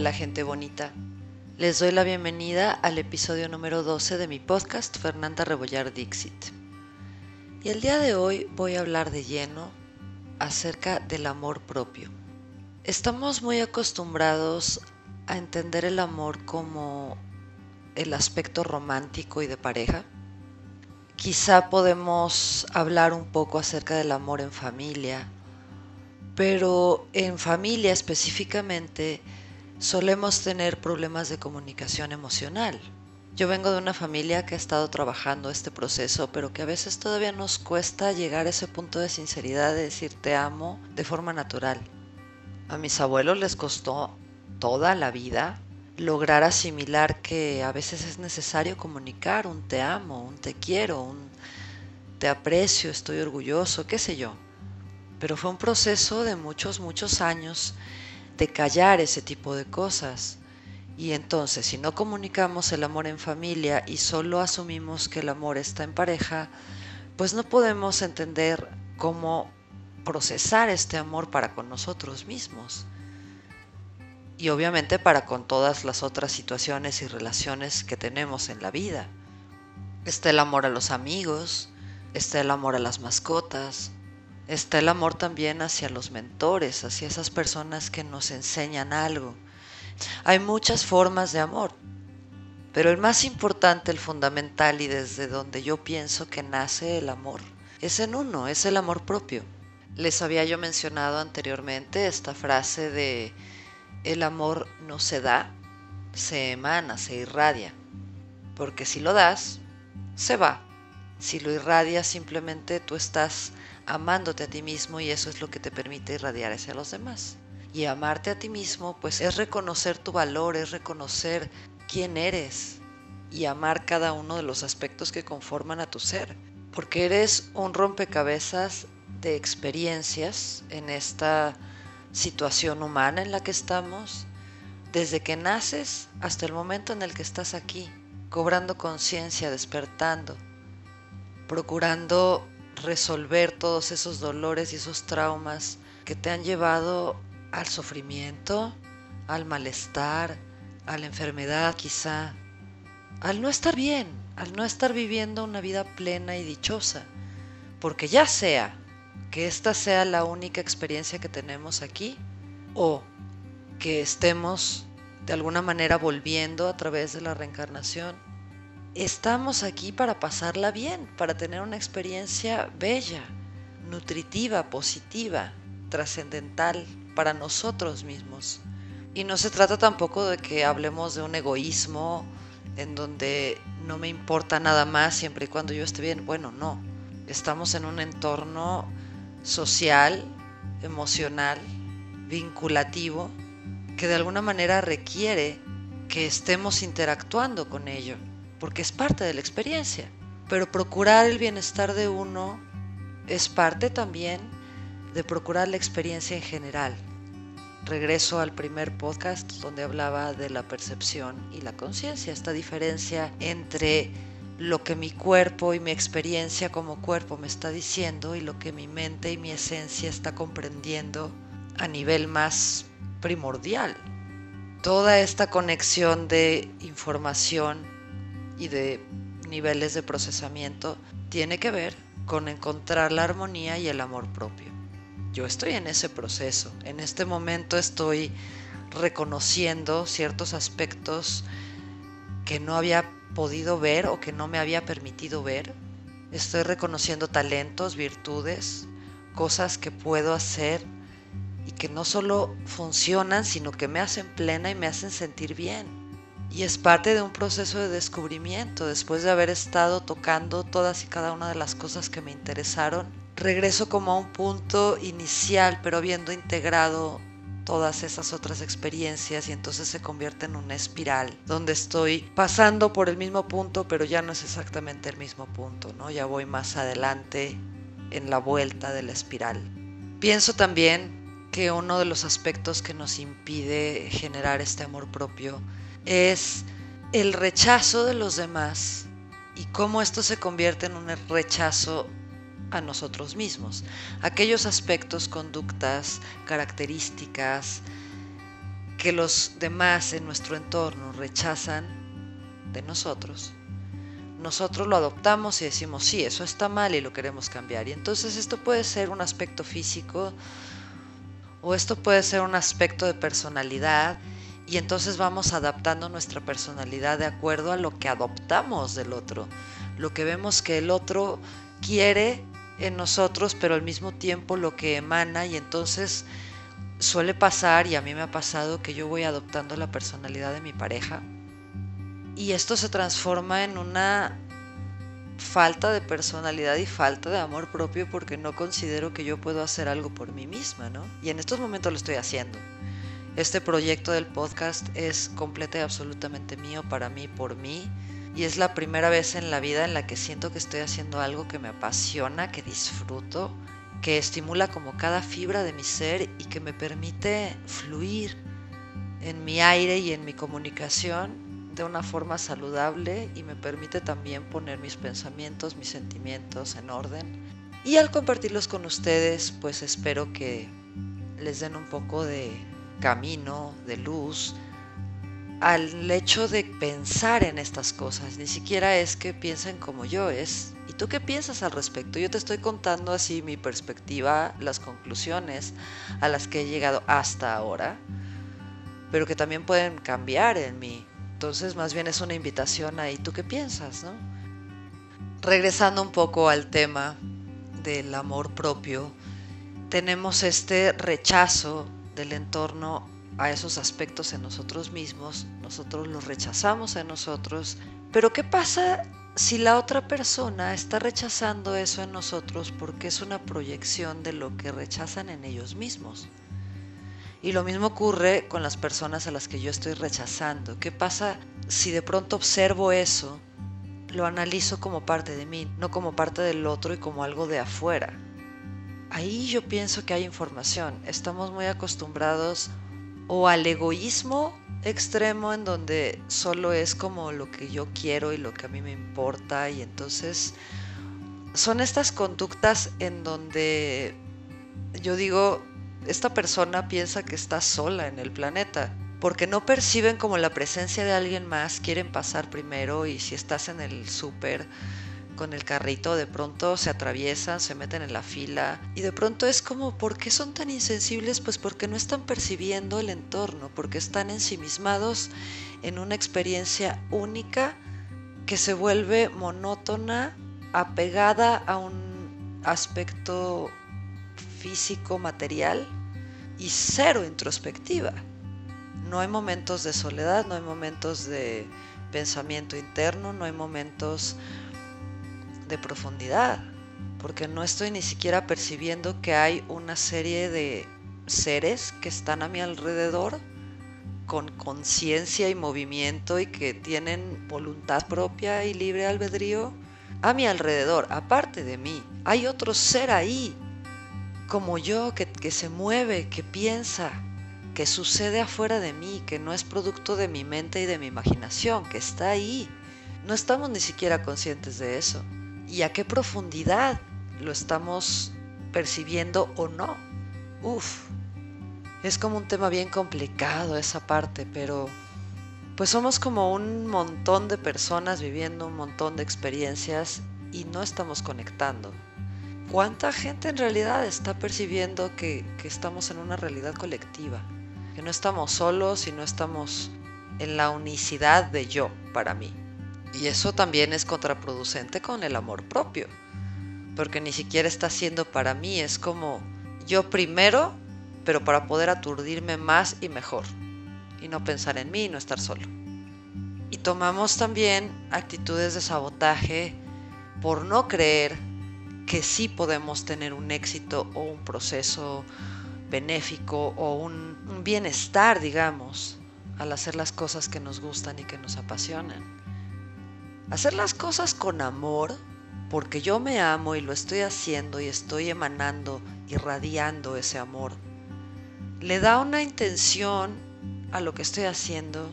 Hola gente bonita. Les doy la bienvenida al episodio número 12 de mi podcast Fernanda Rebollar Dixit. Y el día de hoy voy a hablar de lleno acerca del amor propio. Estamos muy acostumbrados a entender el amor como el aspecto romántico y de pareja. Quizá podemos hablar un poco acerca del amor en familia, pero en familia específicamente solemos tener problemas de comunicación emocional. Yo vengo de una familia que ha estado trabajando este proceso, pero que a veces todavía nos cuesta llegar a ese punto de sinceridad de decir te amo de forma natural. A mis abuelos les costó toda la vida lograr asimilar que a veces es necesario comunicar un te amo, un te quiero, un te aprecio, estoy orgulloso, qué sé yo. Pero fue un proceso de muchos, muchos años de callar ese tipo de cosas. Y entonces, si no comunicamos el amor en familia y solo asumimos que el amor está en pareja, pues no podemos entender cómo procesar este amor para con nosotros mismos. Y obviamente para con todas las otras situaciones y relaciones que tenemos en la vida. Está el amor a los amigos, está el amor a las mascotas, está el amor también hacia los mentores, hacia esas personas que nos enseñan algo. Hay muchas formas de amor, pero el más importante, el fundamental y desde donde yo pienso que nace el amor, es en uno, es el amor propio. Les había yo mencionado anteriormente esta frase de el amor no se da, se emana, se irradia, porque si lo das, se va. Si lo irradias, simplemente tú estás amándote a ti mismo y eso es lo que te permite irradiar hacia los demás. Y amarte a ti mismo pues es reconocer tu valor, es reconocer quién eres y amar cada uno de los aspectos que conforman a tu ser. Porque eres un rompecabezas de experiencias en esta situación humana en la que estamos, desde que naces hasta el momento en el que estás aquí, cobrando conciencia, despertando, procurando resolver todos esos dolores y esos traumas que te han llevado al sufrimiento, al malestar, a la enfermedad quizá, al no estar bien, al no estar viviendo una vida plena y dichosa. Porque ya sea que esta sea la única experiencia que tenemos aquí o que estemos de alguna manera volviendo a través de la reencarnación estamos aquí para pasarla bien, para tener una experiencia bella, nutritiva, positiva, trascendental para nosotros mismos. Y no se trata tampoco de que hablemos de un egoísmo en donde no me importa nada más siempre y cuando yo esté bien. Bueno, no. Estamos en un entorno social, emocional, vinculativo, que de alguna manera requiere que estemos interactuando con ello porque es parte de la experiencia. Pero procurar el bienestar de uno es parte también de procurar la experiencia en general. Regreso al primer podcast donde hablaba de la percepción y la conciencia, esta diferencia entre lo que mi cuerpo y mi experiencia como cuerpo me está diciendo y lo que mi mente y mi esencia está comprendiendo a nivel más primordial. Toda esta conexión de información y de niveles de procesamiento tiene que ver con encontrar la armonía y el amor propio. Yo estoy en ese proceso. En este momento estoy reconociendo ciertos aspectos que no había podido ver o que no me había permitido ver. Estoy reconociendo talentos, virtudes, cosas que puedo hacer y que no solo funcionan, sino que me hacen plena y me hacen sentir bien y es parte de un proceso de descubrimiento. Después de haber estado tocando todas y cada una de las cosas que me interesaron, regreso como a un punto inicial, pero habiendo integrado todas esas otras experiencias y entonces se convierte en una espiral donde estoy pasando por el mismo punto, pero ya no es exactamente el mismo punto, ¿no? Ya voy más adelante en la vuelta de la espiral. Pienso también que uno de los aspectos que nos impide generar este amor propio es el rechazo de los demás y cómo esto se convierte en un rechazo a nosotros mismos. Aquellos aspectos, conductas, características que los demás en nuestro entorno rechazan de nosotros, nosotros lo adoptamos y decimos, sí, eso está mal y lo queremos cambiar. Y entonces esto puede ser un aspecto físico o esto puede ser un aspecto de personalidad y entonces vamos adaptando nuestra personalidad de acuerdo a lo que adoptamos del otro, lo que vemos que el otro quiere en nosotros, pero al mismo tiempo lo que emana y entonces suele pasar, y a mí me ha pasado, que yo voy adoptando la personalidad de mi pareja y esto se transforma en una falta de personalidad y falta de amor propio porque no considero que yo puedo hacer algo por mí misma, ¿no? Y en estos momentos lo estoy haciendo. Este proyecto del podcast es completo y absolutamente mío, para mí, por mí. Y es la primera vez en la vida en la que siento que estoy haciendo algo que me apasiona, que disfruto que estimula como cada fibra de mi ser y que me permite fluir en mi aire y en mi comunicación de una forma saludable y me permite también poner mis pensamientos, mis sentimientos en orden. Y al compartirlos con ustedes, pues espero que les den un poco de camino, de luz, al hecho de pensar en estas cosas. Ni siquiera es que piensen como yo, es ¿y tú qué piensas al respecto? Yo te estoy contando así mi perspectiva, las conclusiones a las que he llegado hasta ahora, pero que también pueden cambiar en mí. Entonces más bien es una invitación a ¿y tú qué piensas? ¿no? Regresando un poco al tema del amor propio, tenemos este rechazo del entorno a esos aspectos en nosotros mismos, nosotros los rechazamos en nosotros, pero ¿qué pasa si la otra persona está rechazando eso en nosotros porque es una proyección de lo que rechazan en ellos mismos? Y lo mismo ocurre con las personas a las que yo estoy rechazando. ¿Qué pasa si de pronto observo eso, lo analizo como parte de mí, no como parte del otro y como algo de afuera? Ahí yo pienso que hay información. Estamos muy acostumbrados o al egoísmo extremo en donde solo es como lo que yo quiero y lo que a mí me importa y entonces son estas conductas en donde yo digo, esta persona piensa que está sola en el planeta porque no perciben como la presencia de alguien más, quieren pasar primero y si estás en el súper con el carrito, de pronto se atraviesan, se meten en la fila y de pronto es como, ¿por qué son tan insensibles? Pues porque no están percibiendo el entorno, porque están ensimismados en una experiencia única que se vuelve monótona, apegada a un aspecto físico, material y cero introspectiva. No hay momentos de soledad, no hay momentos de pensamiento interno, no hay momentos de profundidad, porque no estoy ni siquiera percibiendo que hay una serie de seres que están a mi alrededor con conciencia y movimiento y que tienen voluntad propia y libre albedrío a mi alrededor, aparte de mí. Hay otro ser ahí, como yo, que, que se mueve, que piensa, que sucede afuera de mí, que no es producto de mi mente y de mi imaginación, que está ahí. No estamos ni siquiera conscientes de eso y a qué profundidad lo estamos percibiendo o no. Uf, es como un tema bien complicado esa parte, pero pues somos como un montón de personas viviendo un montón de experiencias y no estamos conectando. ¿Cuánta gente en realidad está percibiendo que, que estamos en una realidad colectiva? Que no estamos solos y no estamos en la unicidad de yo para mí. Y eso también es contraproducente con el amor propio, porque ni siquiera está siendo para mí, es como yo primero, pero para poder aturdirme más y mejor, y no pensar en mí y no estar solo. Y tomamos también actitudes de sabotaje por no creer que sí podemos tener un éxito o un proceso benéfico o un, bienestar, digamos, al hacer las cosas que nos gustan y que nos apasionan. Hacer las cosas con amor, porque yo me amo y lo estoy haciendo y estoy emanando, irradiando ese amor, le da una intención a lo que estoy haciendo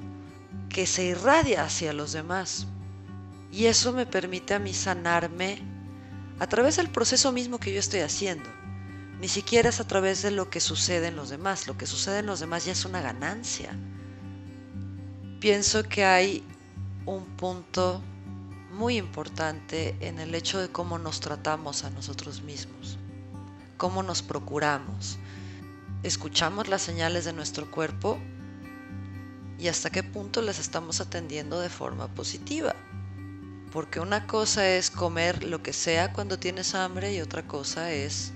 que se irradia hacia los demás. Y eso me permite a mí sanarme a través del proceso mismo que yo estoy haciendo. Ni siquiera es a través de lo que sucede en los demás. Lo que sucede en los demás ya es una ganancia. Pienso que hay un punto muy importante en el hecho de cómo nos tratamos a nosotros mismos, cómo nos procuramos. ¿Escuchamos las señales de nuestro cuerpo y hasta qué punto las estamos atendiendo de forma positiva? Porque una cosa es comer lo que sea cuando tienes hambre y otra cosa es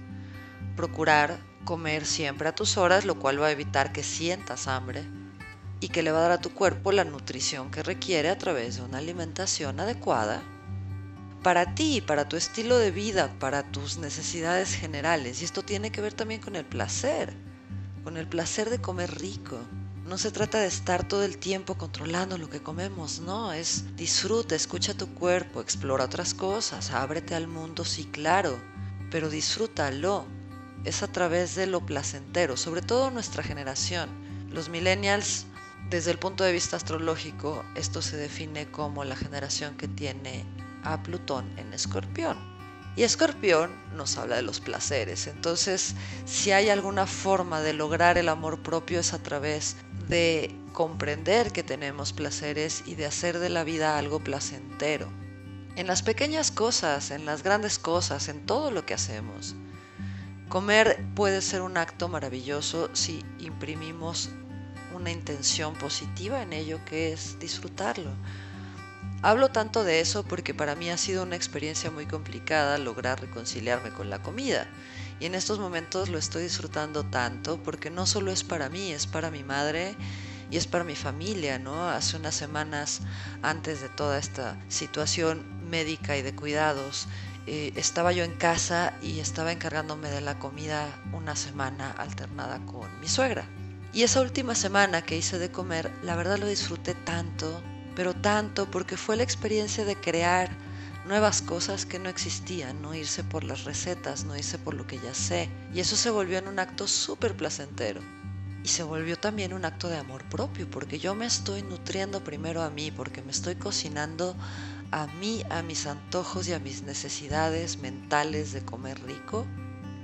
procurar comer siempre a tus horas, lo cual va a evitar que sientas hambre y que le va a dar a tu cuerpo la nutrición que requiere a través de una alimentación adecuada para ti, para tu estilo de vida, para tus necesidades generales. Y esto tiene que ver también con el placer, con el placer de comer rico. No se trata de estar todo el tiempo controlando lo que comemos, no, es disfruta, escucha tu cuerpo, explora otras cosas, ábrete al mundo, sí, claro, pero disfrútalo. Es a través de lo placentero, sobre todo nuestra generación. Los millennials desde el punto de vista astrológico, esto se define como la generación que tiene a Plutón en Escorpión. Y Escorpión nos habla de los placeres. Entonces, si hay alguna forma de lograr el amor propio es a través de comprender que tenemos placeres y de hacer de la vida algo placentero. En las pequeñas cosas, en las grandes cosas, en todo lo que hacemos. Comer puede ser un acto maravilloso si imprimimos una intención positiva en ello que es disfrutarlo. Hablo tanto de eso porque para mí ha sido una experiencia muy complicada lograr reconciliarme con la comida. Y en estos momentos lo estoy disfrutando tanto porque no solo es para mí, es para mi madre y es para mi familia, ¿no? Hace unas semanas antes de toda esta situación médica y de cuidados, eh, estaba yo en casa y estaba encargándome de la comida una semana alternada con mi suegra. Y esa última semana que hice de comer, la verdad lo disfruté tanto, pero tanto porque fue la experiencia de crear nuevas cosas que no existían, no irse por las recetas, no irse por lo que ya sé. Y eso se volvió en un acto súper placentero. Y se volvió también un acto de amor propio, porque yo me estoy nutriendo primero a mí, porque me estoy cocinando a mí, a mis antojos y a mis necesidades mentales de comer rico,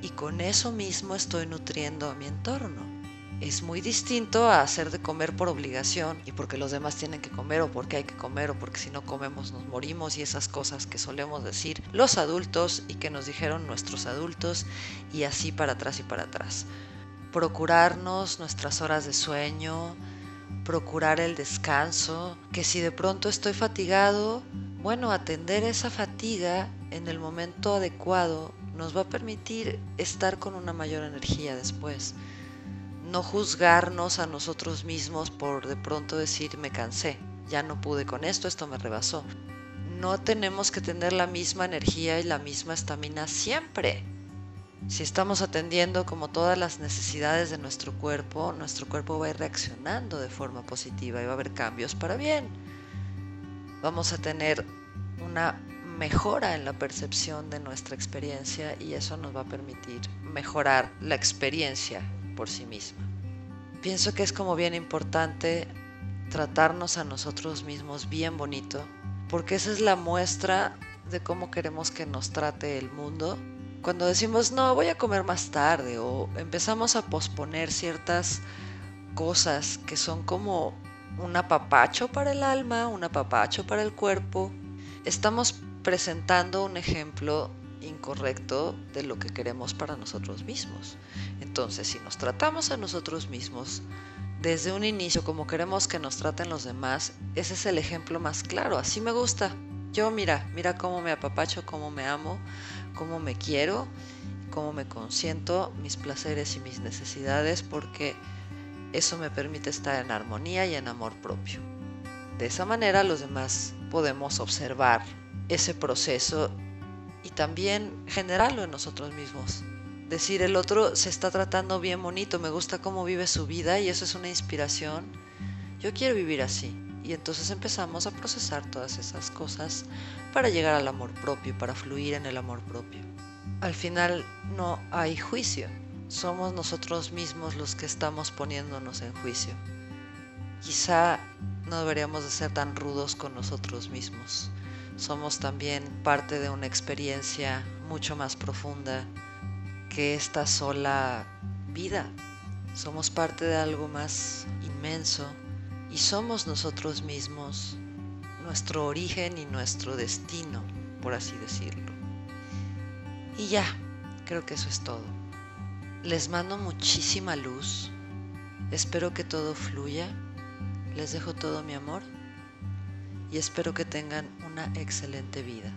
y con eso mismo estoy nutriendo a mi entorno es muy distinto a hacer de comer por obligación y porque los demás tienen que comer o porque hay que comer o porque si no comemos nos morimos y esas cosas que solemos decir los adultos y que nos dijeron nuestros adultos y así para atrás y para atrás. Procurarnos nuestras horas de sueño, procurar el descanso, que si de pronto estoy fatigado, bueno, atender esa fatiga en el momento adecuado nos va a permitir estar con una mayor energía después no juzgarnos a nosotros mismos por de pronto decir me cansé, ya no pude con esto, esto me rebasó. No tenemos que tener la misma energía y la misma estamina siempre. Si estamos atendiendo como todas las necesidades de nuestro cuerpo, nuestro cuerpo va a ir reaccionando de forma positiva y va a haber cambios para bien. Vamos a tener una mejora en la percepción de nuestra experiencia y eso nos va a permitir mejorar la experiencia por sí misma. Pienso que es como bien importante tratarnos a nosotros mismos bien bonito, porque esa es la muestra de cómo queremos que nos trate el mundo. Cuando decimos, no, voy a comer más tarde, o empezamos a posponer ciertas cosas que son como un apapacho para el alma, un apapacho para el cuerpo, estamos presentando un ejemplo incorrecto de lo que queremos para nosotros mismos. Entonces, si nos tratamos a nosotros mismos desde un inicio como queremos que nos traten los demás, ese es el ejemplo más claro. Así me gusta. Yo mira, mira cómo me apapacho, cómo me amo, cómo me quiero, cómo me consiento, mis placeres y mis necesidades, porque eso me permite estar en armonía y en amor propio. De esa manera los demás podemos observar ese proceso y también generarlo en nosotros mismos. Decir, el otro se está tratando bien bonito, me gusta cómo vive su vida y eso es una inspiración. Yo quiero vivir así. Y entonces empezamos a procesar todas esas cosas para llegar al amor propio, para fluir en el amor propio. Al final no hay juicio, somos nosotros mismos los que estamos poniéndonos en juicio. Quizá no deberíamos de ser tan rudos con nosotros mismos somos también parte de una experiencia mucho más profunda que esta sola vida. Somos parte de algo más inmenso y somos nosotros mismos nuestro origen y nuestro destino, por así decirlo. Y ya, creo que eso es todo. Les mando muchísima luz. Espero que todo fluya. Les dejo todo mi amor y espero que tengan una excelente vida.